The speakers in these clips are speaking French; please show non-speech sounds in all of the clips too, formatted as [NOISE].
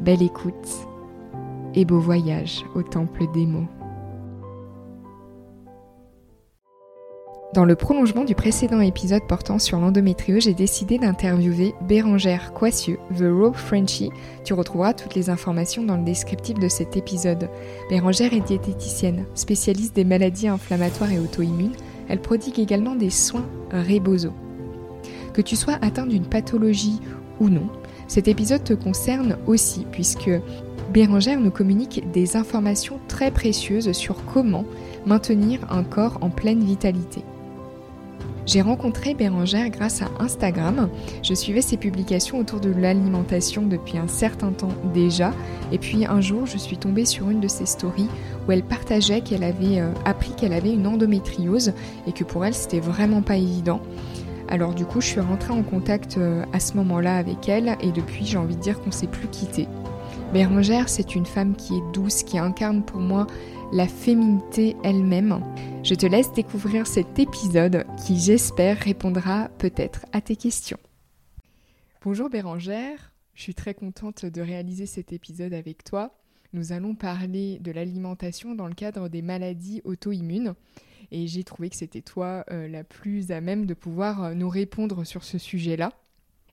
Belle écoute et beau voyage au temple des mots. Dans le prolongement du précédent épisode portant sur l'endométriose, j'ai décidé d'interviewer Bérangère Coissieux, The Raw Frenchie. Tu retrouveras toutes les informations dans le descriptif de cet épisode. Bérangère est diététicienne, spécialiste des maladies inflammatoires et auto-immunes. Elle prodigue également des soins Rebozo. Que tu sois atteint d'une pathologie ou non, cet épisode te concerne aussi puisque Bérangère nous communique des informations très précieuses sur comment maintenir un corps en pleine vitalité. J'ai rencontré Bérangère grâce à Instagram. Je suivais ses publications autour de l'alimentation depuis un certain temps déjà. Et puis un jour, je suis tombée sur une de ses stories où elle partageait qu'elle avait euh, appris qu'elle avait une endométriose et que pour elle, c'était vraiment pas évident. Alors du coup, je suis rentrée en contact euh, à ce moment-là avec elle et depuis, j'ai envie de dire qu'on s'est plus quitté. Bérangère, c'est une femme qui est douce, qui incarne pour moi la féminité elle-même. Je te laisse découvrir cet épisode qui, j'espère, répondra peut-être à tes questions. Bonjour Bérangère, je suis très contente de réaliser cet épisode avec toi. Nous allons parler de l'alimentation dans le cadre des maladies auto-immunes et j'ai trouvé que c'était toi euh, la plus à même de pouvoir euh, nous répondre sur ce sujet-là.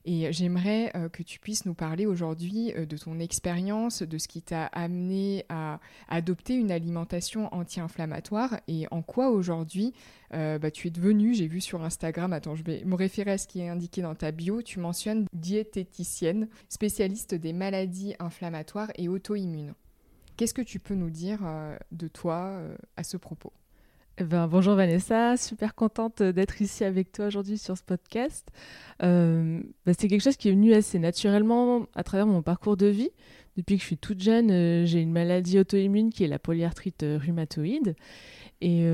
Et j'aimerais euh, que tu puisses nous parler aujourd'hui de ton expérience, de ce qui t'a amené à adopter une alimentation anti-inflammatoire et en quoi aujourd'hui bah, tu es devenue, j'ai vu sur Instagram, attends, je vais me référer à ce qui est indiqué dans ta bio, tu mentionnes diététicienne, spécialiste des maladies inflammatoires et auto-immunes. Qu'est-ce que tu peux nous dire de toi à ce propos? Eh ben, bonjour Vanessa, super contente d'être ici avec toi aujourd'hui sur ce podcast. Euh, bah, c'est quelque chose qui est venu assez naturellement à travers mon parcours de vie. Depuis que je suis toute jeune, euh, j'ai une maladie auto-immune qui est la polyarthrite euh, rhumatoïde. Et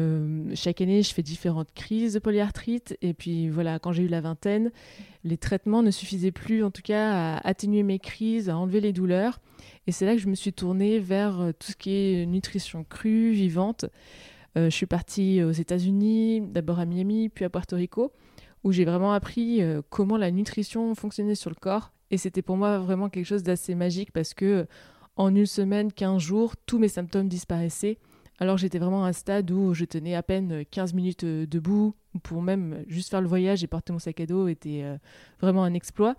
chaque année, je fais différentes crises de polyarthrite. Et puis voilà, quand j'ai eu la vingtaine, les traitements ne suffisaient plus, en tout cas, à atténuer mes crises, à enlever les douleurs. Et c'est là que je me suis tournée vers tout ce qui est nutrition crue, vivante. Euh, je suis partie aux États-Unis, d'abord à Miami, puis à Puerto Rico, où j'ai vraiment appris euh, comment la nutrition fonctionnait sur le corps. Et c'était pour moi vraiment quelque chose d'assez magique parce que en une semaine, 15 jours, tous mes symptômes disparaissaient. Alors j'étais vraiment à un stade où je tenais à peine 15 minutes euh, debout, pour même juste faire le voyage et porter mon sac à dos était vraiment un exploit.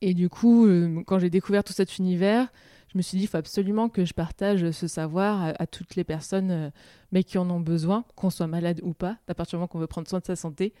Et du coup, quand j'ai découvert tout cet univers, je me suis dit, il faut absolument que je partage ce savoir à, toutes les personnes euh, mais qui en ont besoin, qu'on soit malade ou pas, à partir du moment qu'on veut prendre soin de sa santé.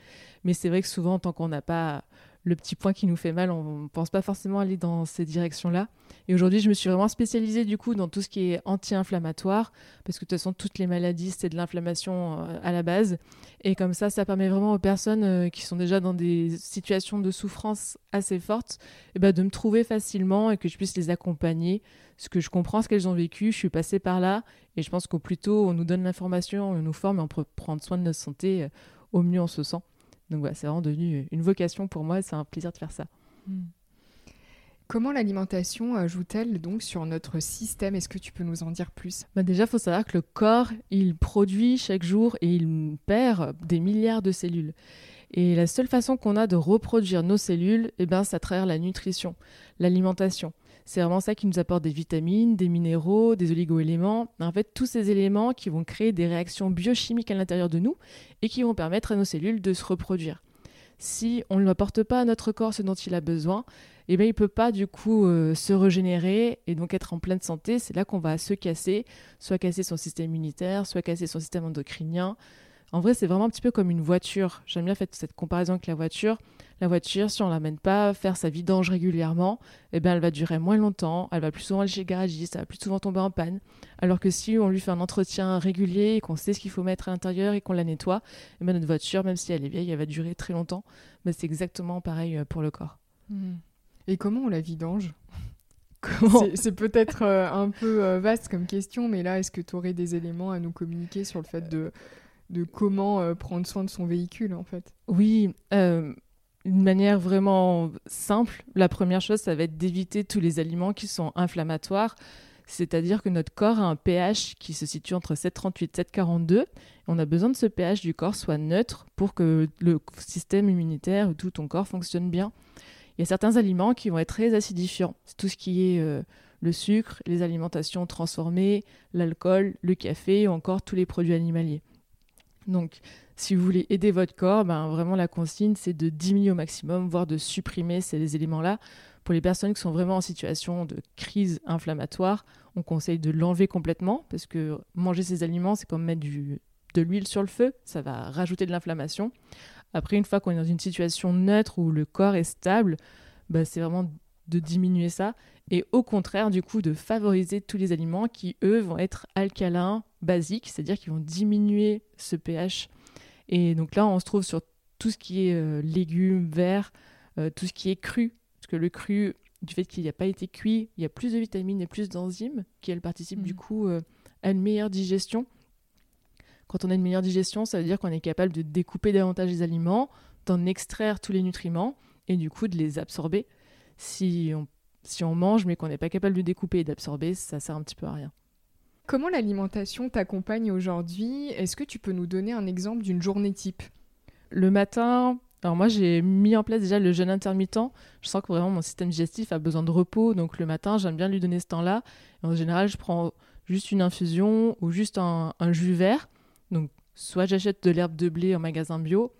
Mais c'est vrai que souvent, tant qu'on n'a pas le petit point qui nous fait mal, on ne pense pas forcément aller dans ces directions-là. Et aujourd'hui, je me suis vraiment spécialisée du coup dans tout ce qui est anti-inflammatoire, parce que de toute façon, toutes les maladies, c'est de l'inflammation euh, à la base. Et comme ça, ça permet vraiment aux personnes euh, qui sont déjà dans des situations de souffrance assez fortes, eh ben, de me trouver facilement et que je puisse les accompagner. Parce que je comprends ce qu'elles ont vécu, je suis passée par là, et je pense qu'au plus tôt on nous donne l'information, on nous forme, et on peut prendre soin de notre santé, euh, au mieux on se sent. Donc voilà, c'est vraiment devenu une vocation pour moi, c'est un plaisir de faire ça. Hmm. Comment l'alimentation joue-t-elle donc sur notre système? Est-ce que tu peux nous en dire plus? Bah Déjà, il faut savoir que le corps, il produit chaque jour et il perd des milliards de cellules. Et la seule façon qu'on a de reproduire nos cellules, eh ben, c'est à travers la nutrition, l'alimentation. C'est vraiment ça qui nous apporte des vitamines, des minéraux, des oligoéléments. En fait, tous ces éléments qui vont créer des réactions biochimiques à l'intérieur de nous et qui vont permettre à nos cellules de se reproduire. si on ne apporte pas à notre corps ce dont il a besoin, eh bien, il ne peut pas du coup euh, se régénérer et donc être en pleine santé. C'est là qu'on va se casser, soit casser son système immunitaire, soit casser son système endocrinien. En vrai, c'est vraiment un petit peu comme une voiture. J'aime bien faire cette comparaison avec la voiture. La voiture, si on ne l'amène pas faire sa vidange régulièrement, eh bien, elle va durer moins longtemps, elle va plus souvent aller chez le garagiste, elle va plus souvent tomber en panne. Alors que si on lui fait un entretien régulier et qu'on sait ce qu'il faut mettre à l'intérieur et qu'on la nettoie, eh bien, notre voiture, même si elle est vieille, elle va durer très longtemps. Mais c'est exactement pareil euh, pour le corps. Mmh. Et comment on la vidange [LAUGHS] C'est peut-être euh, un peu euh, vaste comme question, mais là, est-ce que tu aurais des éléments à nous communiquer sur le fait de, de comment euh, prendre soin de son véhicule, en fait Oui, une manière vraiment simple. La première chose, ça va être d'éviter tous les aliments qui sont inflammatoires. C'est-à-dire que notre corps a un pH qui se situe entre 7,38 et 7,42. On a besoin de ce pH du corps soit neutre pour que le système immunitaire, tout ton corps fonctionne bien. Il y a certains aliments qui vont être très acidifiants. C'est tout ce qui est euh, le sucre, les alimentations transformées, l'alcool, le café ou encore tous les produits animaliers. Donc, si vous voulez aider votre corps, ben, vraiment la consigne, c'est de diminuer au maximum, voire de supprimer ces éléments-là. Pour les personnes qui sont vraiment en situation de crise inflammatoire, on conseille de l'enlever complètement parce que manger ces aliments, c'est comme mettre de l'huile sur le feu, ça va rajouter de l'inflammation. Après, une fois qu'on est dans une situation neutre où le corps est stable, bah, c'est vraiment de diminuer ça et au contraire du coup de favoriser tous les aliments qui eux vont être alcalins basiques, c'est-à-dire qui vont diminuer ce pH. Et donc là on se trouve sur tout ce qui est euh, légumes, verts, euh, tout ce qui est cru, parce que le cru du fait qu'il n'a pas été cuit, il y a plus de vitamines et plus d'enzymes qui elles participent du mmh. coup euh, à une meilleure digestion. Quand on a une meilleure digestion, ça veut dire qu'on est capable de découper davantage les aliments, d'en extraire tous les nutriments et du coup de les absorber. Si on, si on mange mais qu'on n'est pas capable de découper et d'absorber, ça sert un petit peu à rien. Comment l'alimentation t'accompagne aujourd'hui? Est-ce que tu peux nous donner un exemple d'une journée type? Le matin, alors moi j'ai mis en place déjà le jeûne intermittent. Je sens que vraiment mon système digestif a besoin de repos, donc le matin j'aime bien lui donner ce temps-là. En général, je prends juste une infusion ou juste un jus vert. Donc, soit j'achète de l'herbe de blé en magasin bio,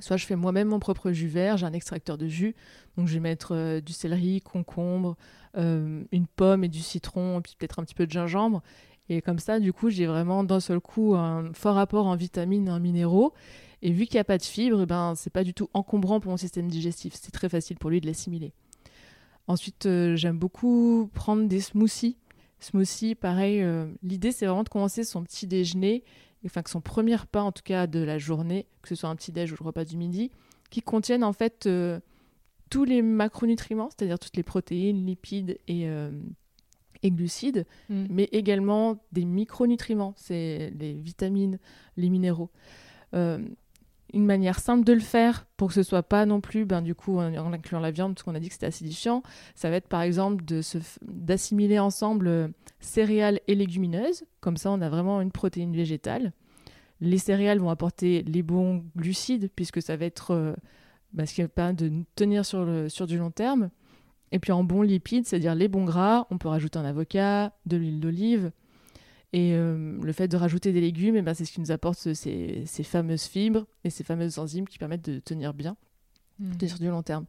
soit je fais moi-même mon propre jus vert. J'ai un extracteur de jus. Donc, je vais mettre euh, du céleri, concombre, euh, une pomme et du citron, et puis peut-être un petit peu de gingembre. Et comme ça, du coup, j'ai vraiment d'un seul coup un fort apport en vitamines et en minéraux. Et vu qu'il n'y a pas de fibres, eh ben, c'est pas du tout encombrant pour mon système digestif. C'est très facile pour lui de l'assimiler. Ensuite, euh, j'aime beaucoup prendre des smoothies. Smoothies, pareil, l'idée c'est vraiment de commencer son petit déjeuner enfin que son premier pas en tout cas de la journée, que ce soit un petit déj ou le repas du midi, qui contiennent en fait euh, tous les macronutriments, c'est-à-dire toutes les protéines, lipides et, euh, glucides, mm. mais également des micronutriments, c'est les vitamines, les minéraux. Euh, une manière simple de le faire pour que ce soit pas non plus, ben, du coup, en, incluant la viande, parce qu'on a dit que c'était acidifiant, ça va être par exemple d'assimiler ensemble euh, céréales et légumineuses. Comme ça, on a vraiment une protéine végétale. Les céréales vont apporter les bons glucides, puisque ça va être euh, ben, ce qui va permettre de tenir sur, sur du long terme. Et puis en bons lipides, c'est-à-dire les bons gras, on peut rajouter un avocat, de l'huile d'olive, et euh, le fait de rajouter des légumes, eh ben, c'est ce qui nous apporte ces, fameuses fibres et ces fameuses enzymes qui permettent de tenir bien mmh. sur du long terme.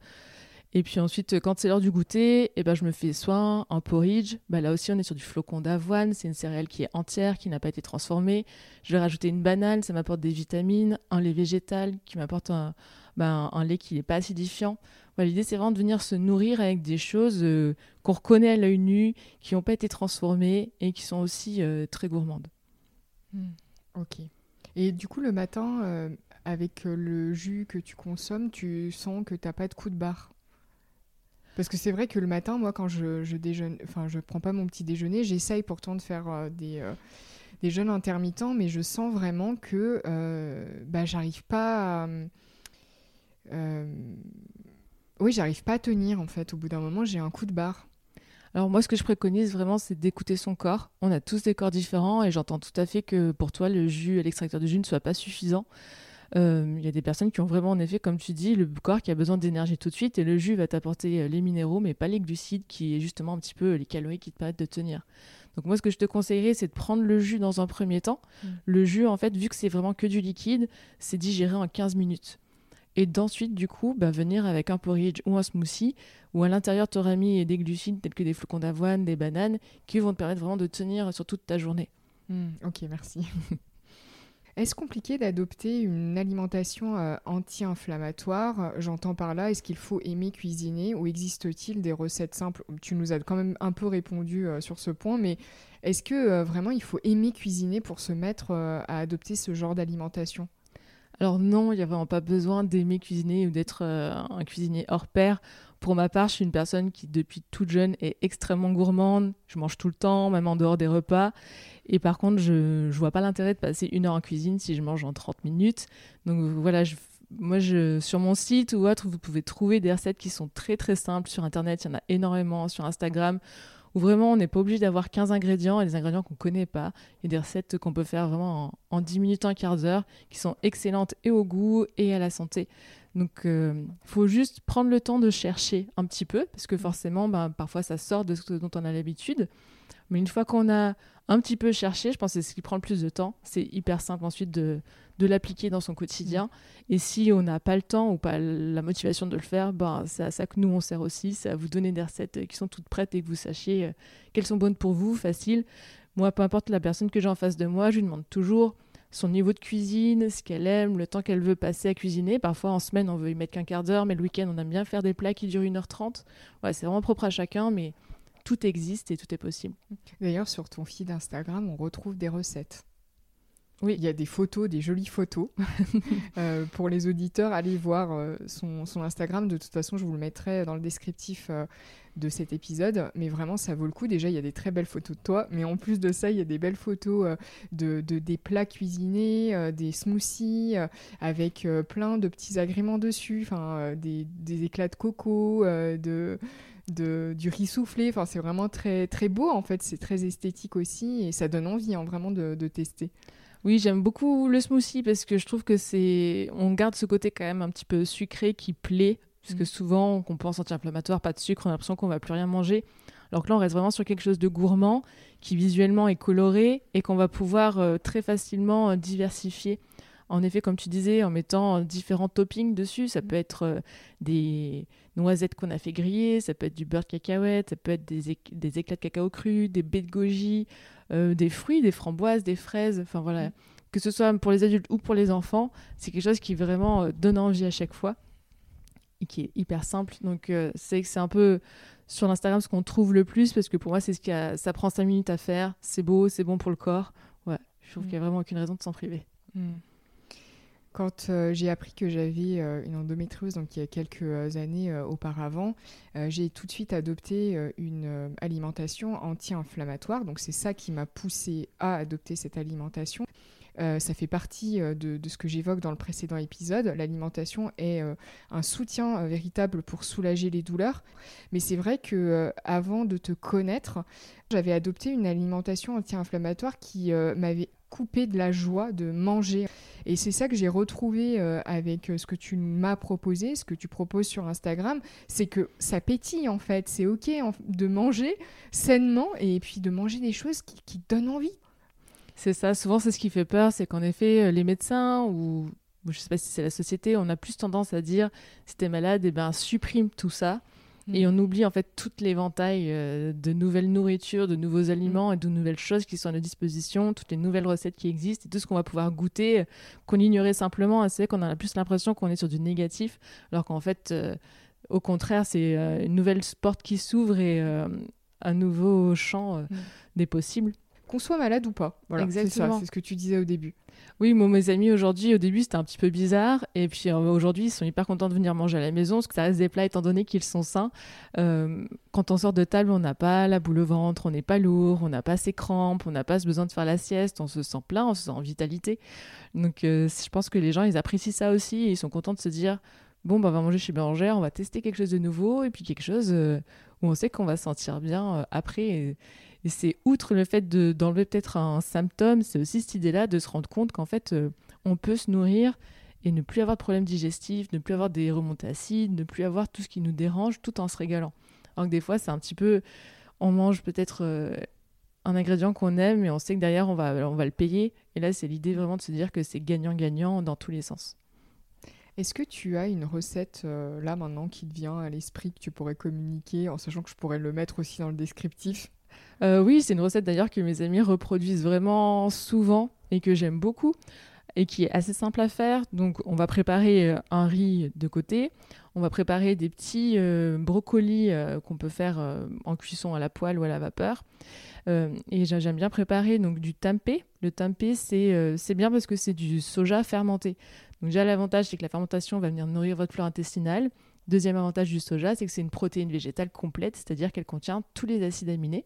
Et puis ensuite, quand c'est l'heure du goûter, eh ben, je me fais soit un porridge. Bah, là aussi, on est sur du flocon d'avoine. C'est une céréale qui est entière, qui n'a pas été transformée. Je vais rajouter une banane, ça m'apporte des vitamines. Un lait végétal qui m'apporte un, un, lait qui n'est pas acidifiant. L'idée, c'est vraiment de venir se nourrir avec des choses euh, qu'on reconnaît à l'œil nu, qui n'ont pas été transformées et qui sont aussi euh, très gourmandes. Hmm. Ok. Et du coup, le matin, euh, avec le jus que tu consommes, tu sens que tu n'as pas de coup de barre? Parce que c'est vrai que le matin, moi, quand je, je déjeune, enfin, je prends pas mon petit déjeuner, j'essaye pourtant de faire des, des jeûnes intermittents, mais je sens vraiment que bah, j'arrive pas à euh, oui, j'arrive pas à tenir en fait. Au bout d'un moment, j'ai un coup de barre. Alors moi, ce que je préconise vraiment, c'est d'écouter son corps. On a tous des corps différents et j'entends tout à fait que pour toi, le jus, l'extracteur de jus ne soit pas suffisant. Euh, il y a des personnes qui ont vraiment, en effet, comme tu dis, le corps qui a besoin d'énergie tout de suite et le jus va t'apporter euh, les minéraux, mais pas les glucides, qui est justement un petit peu les calories qui te permettent de tenir. Donc moi, ce que je te conseillerais, c'est de prendre le jus dans un premier temps. Mmh. Le jus, en fait, vu que c'est vraiment que du liquide, c'est digéré en 15 minutes. et d'ensuite, du coup, bah, venir avec un porridge ou un smoothie, où à l'intérieur, tu auras mis des glucides tels que des flocons d'avoine, des bananes, qui vont te permettre vraiment de tenir sur toute ta journée. Hmm, ok, merci. [LAUGHS] Est-ce compliqué d'adopter une alimentation euh, anti-inflammatoire? J'entends par là, est-ce qu'il faut aimer cuisiner ou existe-t-il des recettes simples? Tu nous as quand même un peu répondu euh, sur ce point, mais est-ce que euh, vraiment il faut aimer cuisiner pour se mettre à adopter ce genre d'alimentation? Alors non, il n'y a vraiment pas besoin d'aimer cuisiner ou d'être un cuisinier hors pair. Pour ma part, je suis une personne qui, depuis toute jeune, est extrêmement gourmande. Je mange tout le temps, même en dehors des repas. Et par contre, je ne vois pas l'intérêt de passer une heure en cuisine si je mange en 30 minutes. Donc voilà, moi, je, sur mon site ou autre, vous pouvez trouver des recettes qui sont très très simples sur Internet. Il y en a énormément sur Instagram où vraiment on n'est pas obligé d'avoir 15 ingrédients et des ingrédients qu'on ne connaît pas. Il y a des recettes qu'on peut faire vraiment en, 10 minutes, un quart d'heure qui sont excellentes et au goût et à la santé. Donc, il euh, faut juste prendre le temps de chercher un petit peu, parce que forcément, ben, parfois, ça sort de ce dont on a l'habitude. Mais une fois qu'on a un petit peu cherché, je pense que c'est ce qui prend le plus de temps. C'est hyper simple ensuite de, de l'appliquer dans son quotidien. Mm. Et si on n'a pas le temps ou pas la motivation de le faire, ben, c'est à ça que nous on sert aussi. C'est à vous donner des recettes qui sont toutes prêtes et que vous sachiez euh, qu'elles sont bonnes pour vous, faciles. Moi, peu importe la personne que j'ai en face de moi, je lui demande toujours son niveau de cuisine, ce qu'elle aime, le temps qu'elle veut passer à cuisiner. Parfois, en semaine, on veut y mettre qu'un quart d'heure, mais le week-end, on aime bien faire des plats qui durent 1h30. Ouais, c'est vraiment propre à chacun, mais tout existe et tout est possible. D'ailleurs, sur ton feed Instagram, on retrouve des recettes. Oui, il y a des photos, des jolies photos. [LAUGHS] Euh, pour les auditeurs, allez voir euh, son, Instagram. De toute façon, je vous le mettrai dans le descriptif euh, de cet épisode. Mais vraiment, ça vaut le coup. Déjà, il y a des très belles photos de toi. Mais en plus de ça, il y a des belles photos de, des plats cuisinés, des smoothies, avec plein de petits agréments dessus. Enfin, des, des, éclats de coco, de de, du riz soufflé. Enfin, c'est vraiment très, très beau, en fait. C'est très esthétique aussi et ça donne envie, hein, vraiment, de, tester. Oui, j'aime beaucoup le smoothie parce que je trouve que c'est. On garde ce côté quand même un petit peu sucré qui plaît. Parce que mm. souvent, on pense anti-inflammatoire, pas de sucre, on a l'impression qu'on va plus rien manger. Alors que là, on reste vraiment sur quelque chose de gourmand, qui visuellement est coloré et qu'on va pouvoir euh, très facilement euh, diversifier. En effet, comme tu disais, en mettant différents toppings dessus, ça mm. peut être euh, des noisettes qu'on a fait griller, ça peut être du beurre de cacahuète, ça peut être des, éclats de cacao cru, des baies de goji, euh, des fruits, des framboises, des fraises, enfin voilà. Mm. Que ce soit pour les adultes ou pour les enfants, c'est quelque chose qui vraiment euh, donne envie à chaque fois et qui est hyper simple. Donc c'est que c'est un peu sur l'Instagram ce qu'on trouve le plus parce que pour moi c'est ce qui a... ça prend 5 minutes à faire, c'est beau, c'est bon pour le corps. Ouais, je trouve mm. qu'il n'y a vraiment aucune raison de s'en priver. Quand euh, j'ai appris que j'avais euh, une endométriose, donc il y a quelques euh, années auparavant, j'ai tout de suite adopté une alimentation anti-inflammatoire. Donc c'est ça qui m'a poussé à adopter cette alimentation. Ça fait partie de, de, ce que j'évoque dans le précédent épisode. L'alimentation est un soutien véritable pour soulager les douleurs. Mais c'est vrai que avant de te connaître, j'avais adopté une alimentation anti-inflammatoire qui m'avait coupé de la joie de manger. Et c'est ça que j'ai retrouvé euh, avec euh, ce que tu m'as proposé, ce que tu proposes sur Instagram, c'est que ça pétille en fait. C'est ok de manger sainement et puis de manger des choses qui, donnent envie. C'est ça, souvent c'est ce qui fait peur, c'est qu'en effet euh, les médecins ou je sais pas si c'est la société, on a plus tendance à dire si t'es malade, et eh ben supprime tout ça. Et on oublie en fait toute l'éventail euh, de nouvelles nourritures, de nouveaux aliments et de nouvelles choses qui sont à notre disposition, toutes les nouvelles recettes qui existent et tout ce qu'on va pouvoir goûter, euh, qu'on ignorait simplement. C'est qu'on a plus l'impression qu'on est sur du négatif, alors qu'en fait, euh, au contraire, c'est une nouvelle porte qui s'ouvre et un nouveau champ des possibles qu'on soit malade ou pas. Voilà, Exactement. C'est ce que tu disais au début. Oui, moi, mes amis, aujourd'hui, au début, c'était un petit peu bizarre. Et puis, euh, aujourd'hui, ils sont hyper contents de venir manger à la maison, parce que ça reste des plats, étant donné qu'ils sont sains. Euh, quand on sort de table, on n'a pas la boule au ventre, on n'est pas lourd, on n'a pas ses crampes, on n'a pas ce besoin de faire la sieste, on se sent plein, on se sent en vitalité. Donc, euh, je pense que les gens, ils apprécient ça aussi, et ils sont contents de se dire, bon, bah, on va manger chez Bérangère, on va tester quelque chose de nouveau, et puis quelque chose où on sait qu'on va se sentir bien après. Et c'est outre le fait d'enlever peut-être un symptôme, c'est aussi cette idée-là de se rendre compte qu'en fait, euh, on peut se nourrir et ne plus avoir de problèmes digestifs, ne plus avoir des remontées acides, ne plus avoir tout ce qui nous dérange tout en se régalant. Alors que des fois, c'est un petit peu, on mange peut-être euh, un ingrédient qu'on aime, mais on sait que derrière, on va, on va le payer. Et là, c'est l'idée vraiment de se dire que c'est gagnant-gagnant dans tous les sens. Est-ce que tu as une recette euh, là maintenant qui te vient à l'esprit que tu pourrais communiquer en sachant que je pourrais le mettre aussi dans le descriptif? Euh, Oui, c'est une recette d'ailleurs que mes amis reproduisent vraiment souvent et que j'aime beaucoup et qui est assez simple à faire. Donc on va préparer euh, un riz de côté, on va préparer des petits brocolis qu'on peut faire en cuisson à la poêle ou à la vapeur. et j'aime bien préparer donc du tempeh. Le tempeh, c'est bien parce que c'est du soja fermenté. Donc déjà l'avantage c'est que la fermentation va venir nourrir votre flore intestinale. Deuxième avantage du soja, c'est que c'est une protéine végétale complète, c'est-à-dire qu'elle contient tous les acides aminés.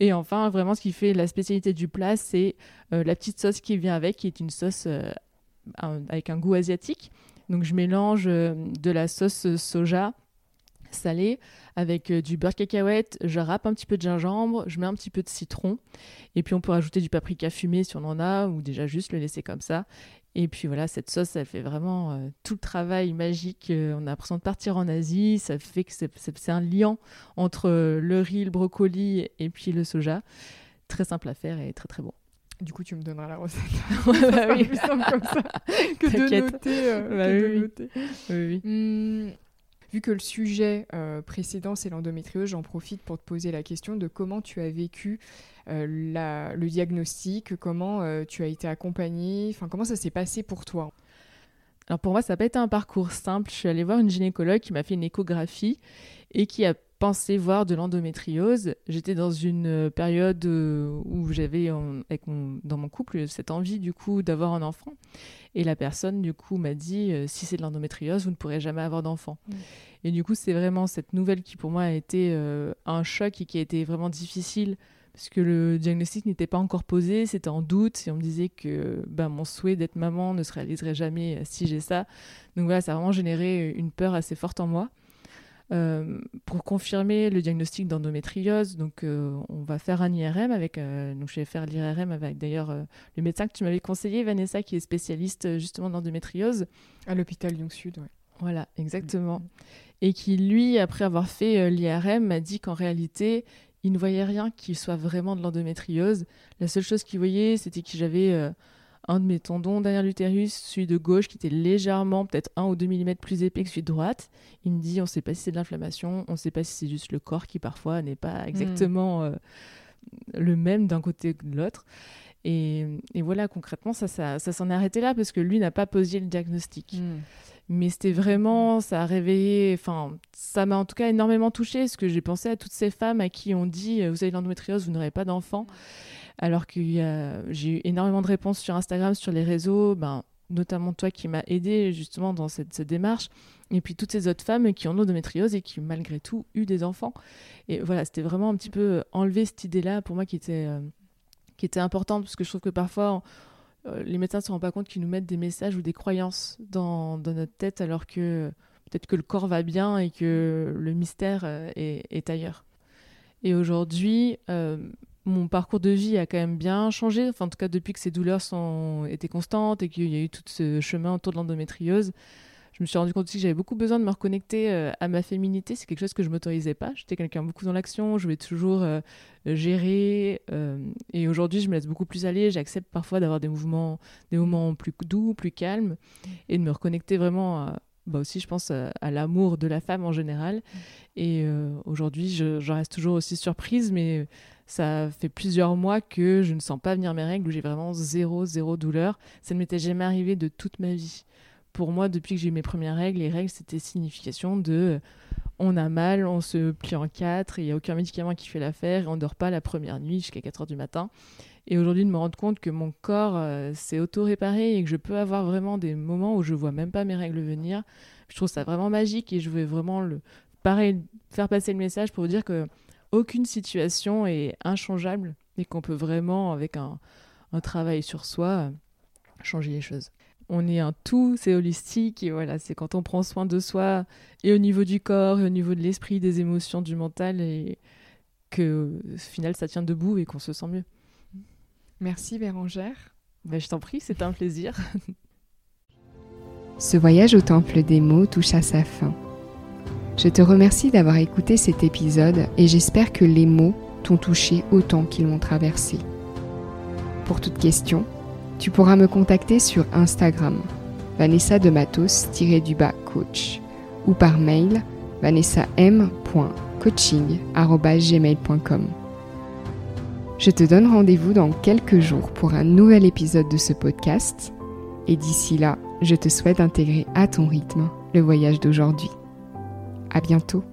Et enfin, vraiment, ce qui fait la spécialité du plat, c'est euh, la petite sauce qui vient avec, qui est une sauce euh, avec un goût asiatique. Donc, je mélange euh, de la sauce soja salée avec du beurre cacahuète, je râpe un petit peu de gingembre, je mets un petit peu de citron, et puis on peut rajouter du paprika fumé si on en a, ou déjà juste le laisser comme ça. Et puis voilà, cette sauce, elle fait vraiment euh, tout le travail magique. Euh, on a l'impression de partir en Asie. Ça fait que c'est un lien entre euh, le riz, le brocoli et puis le soja. Très simple à faire et très très bon. Du coup, tu me donneras la recette. [LAUGHS] ouais, bah oui. plus simple comme ça que de noter. Bah que de noter. Oui, hum, Vu que le sujet euh, précédent, c'est l'endométriose, j'en profite pour te poser la question de comment tu as vécu euh, le diagnostic, comment euh, tu as été accompagnée, comment ça s'est passé pour toi? Alors pour moi, ça n'a pas été un parcours simple. Je suis allée voir une gynécologue qui m'a fait une échographie et qui a pensé voir de l'endométriose. J'étais dans une période où j'avais dans mon couple cette envie du coup d'avoir un enfant. Et la personne, du coup, m'a dit euh, si c'est de l'endométriose, vous ne pourrez jamais avoir d'enfant. Mm. Et du coup, c'est vraiment cette nouvelle qui, pour moi, a été euh, un choc et qui a été vraiment difficile parce que le diagnostic n'était pas encore posé, c'était en doute, et on me disait que ben, mon souhait d'être maman ne se réaliserait jamais euh, si j'ai ça. Donc voilà, ça a vraiment généré une peur assez forte en moi. Euh, pour confirmer le diagnostic d'endométriose, donc euh, on va faire un IRM avec, euh, donc je vais faire l'IRM avec d'ailleurs le médecin que tu m'avais conseillé, Vanessa, qui est spécialiste justement d'endométriose. À l'hôpital Lyon Sud, oui. Voilà, exactement. Mm. Et qui, lui, après avoir fait l'IRM, m'a dit qu'en réalité, il ne voyait rien qui soit vraiment de l'endométriose. La seule chose qu'il voyait, c'était que j'avais un de mes tendons derrière l'utérus, celui de gauche qui était légèrement, peut-être 1 ou 2 mm plus épais que celui de droite. Il me dit on ne sait pas si c'est de l'inflammation, on ne sait pas si c'est juste le corps qui parfois n'est pas exactement euh, le même d'un côté que de l'autre. Et, voilà, concrètement, ça, ça, s'en est arrêté là parce que lui n'a pas posé le diagnostic. Hmm. Mais c'était vraiment, ça a réveillé, enfin, ça m'a en tout cas énormément touché parce que j'ai pensé à toutes ces femmes à qui on dit vous avez l'endométriose, vous n'aurez pas d'enfant alors que j'ai eu énormément de réponses sur Instagram, sur les réseaux, ben, notamment toi qui m'as aidé justement dans cette, démarche, et puis toutes ces autres femmes qui ont l'endométriose et qui malgré tout eu des enfants. Et voilà, c'était vraiment un petit peu enlever cette idée-là pour moi qui était, euh, qui était importante, parce que je trouve que parfois euh, les médecins ne se rendent pas compte qu'ils nous mettent des messages ou des croyances dans, notre tête alors que peut-être que le corps va bien et que le mystère euh, est, ailleurs. Et aujourd'hui, mon parcours de vie a quand même bien changé. Enfin, en tout cas, depuis que ces douleurs sont été constantes et qu'il y a eu tout ce chemin autour de l'endométriose, je me suis rendu compte aussi que j'avais beaucoup besoin de me reconnecter euh, à ma féminité. C'est quelque chose que je m'autorisais pas. J'étais quelqu'un beaucoup dans l'action. Je voulais toujours euh, gérer. Euh, et aujourd'hui, je me laisse beaucoup plus aller. J'accepte parfois d'avoir des mouvements, des moments plus doux, plus calmes, et de me reconnecter vraiment. À, bah aussi, je pense à, l'amour de la femme en général. Et aujourd'hui, je, je, reste toujours aussi surprise, mais ça fait plusieurs mois que je ne sens pas venir mes règles, où j'ai vraiment zéro, zéro douleur. Ça ne m'était jamais arrivé de toute ma vie. Pour moi, depuis que j'ai eu mes premières règles, les règles, c'était signification de on a mal, on se plie en quatre, il n'y a aucun médicament qui fait l'affaire, et on ne dort pas la première nuit jusqu'à 4 heures du matin. Et aujourd'hui, de me rendre compte que mon corps euh, s'est auto-réparé et que je peux avoir vraiment des moments où je vois même pas mes règles venir, je trouve ça vraiment magique et je veux vraiment le, faire passer le message pour vous dire que aucune situation est inchangeable et qu'on peut vraiment, avec un, travail sur soi, changer les choses. On est un tout, c'est holistique et voilà, c'est quand on prend soin de soi et au niveau du corps et au niveau de l'esprit, des émotions, du mental et que au final ça tient debout et qu'on se sent mieux. Merci Bérangère. Ben, je t'en prie, c'est un plaisir. Ce voyage au temple des mots touche à sa fin. Je te remercie d'avoir écouté cet épisode et j'espère que les mots t'ont touché autant qu'ils m'ont traversé. Pour toute question, tu pourras me contacter sur Instagram. vanessa de matos-du-bas coach ou par mail vanessam.coaching.gmail.com. Je te donne rendez-vous dans quelques jours pour un nouvel épisode de ce podcast et d'ici là, je te souhaite d'intégrer à ton rythme le voyage d'aujourd'hui. À bientôt!